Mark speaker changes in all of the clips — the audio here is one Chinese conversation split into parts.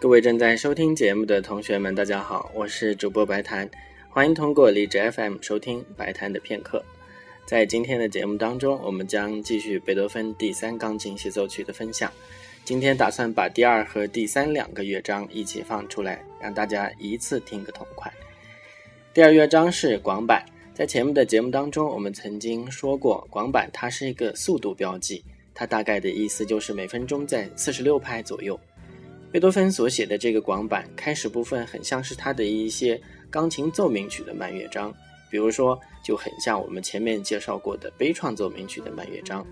Speaker 1: 各位正在收听节目的同学们，大家好，我是主播白檀，欢迎通过荔枝 FM 收听白檀的片刻。在今天的节目当中，我们将继续贝多芬第三钢琴协奏曲的分享。今天打算把第二和第三两个乐章一起放出来，让大家一次听个痛快。第二乐章是广板，在前面的节目当中，我们曾经说过，广板它是一个速度标记。它大概的意思就是每分钟在四十六拍左右。贝多芬所写的这个广板开始部分很像是他的一些钢琴奏鸣曲的慢乐章，比如说就很像我们前面介绍过的悲怆奏鸣曲的慢乐章。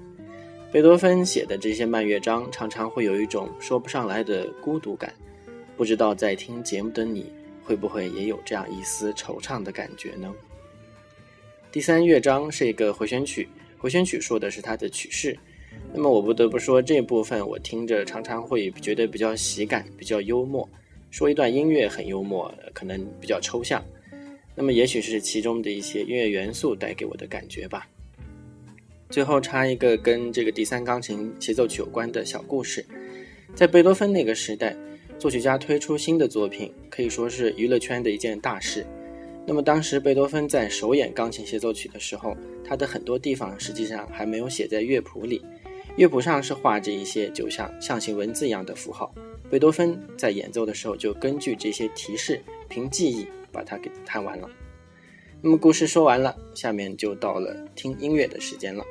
Speaker 1: 贝多芬写的这些慢乐章常常会有一种说不上来的孤独感，不知道在听节目的你会不会也有这样一丝惆怅的感觉呢？第三乐章是一个回旋曲，回旋曲说的是它的曲式。那么我不得不说，这部分我听着常常会觉得比较喜感，比较幽默。说一段音乐很幽默，可能比较抽象。那么也许是其中的一些音乐元素带给我的感觉吧。最后插一个跟这个第三钢琴协奏曲有关的小故事。在贝多芬那个时代，作曲家推出新的作品，可以说是娱乐圈的一件大事。那么当时贝多芬在首演钢琴协奏曲的时候，他的很多地方实际上还没有写在乐谱里。乐谱上是画着一些就像象形文字一样的符号，贝多芬在演奏的时候就根据这些提示，凭记忆把它给弹完了。那么故事说完了，下面就到了听音乐的时间了。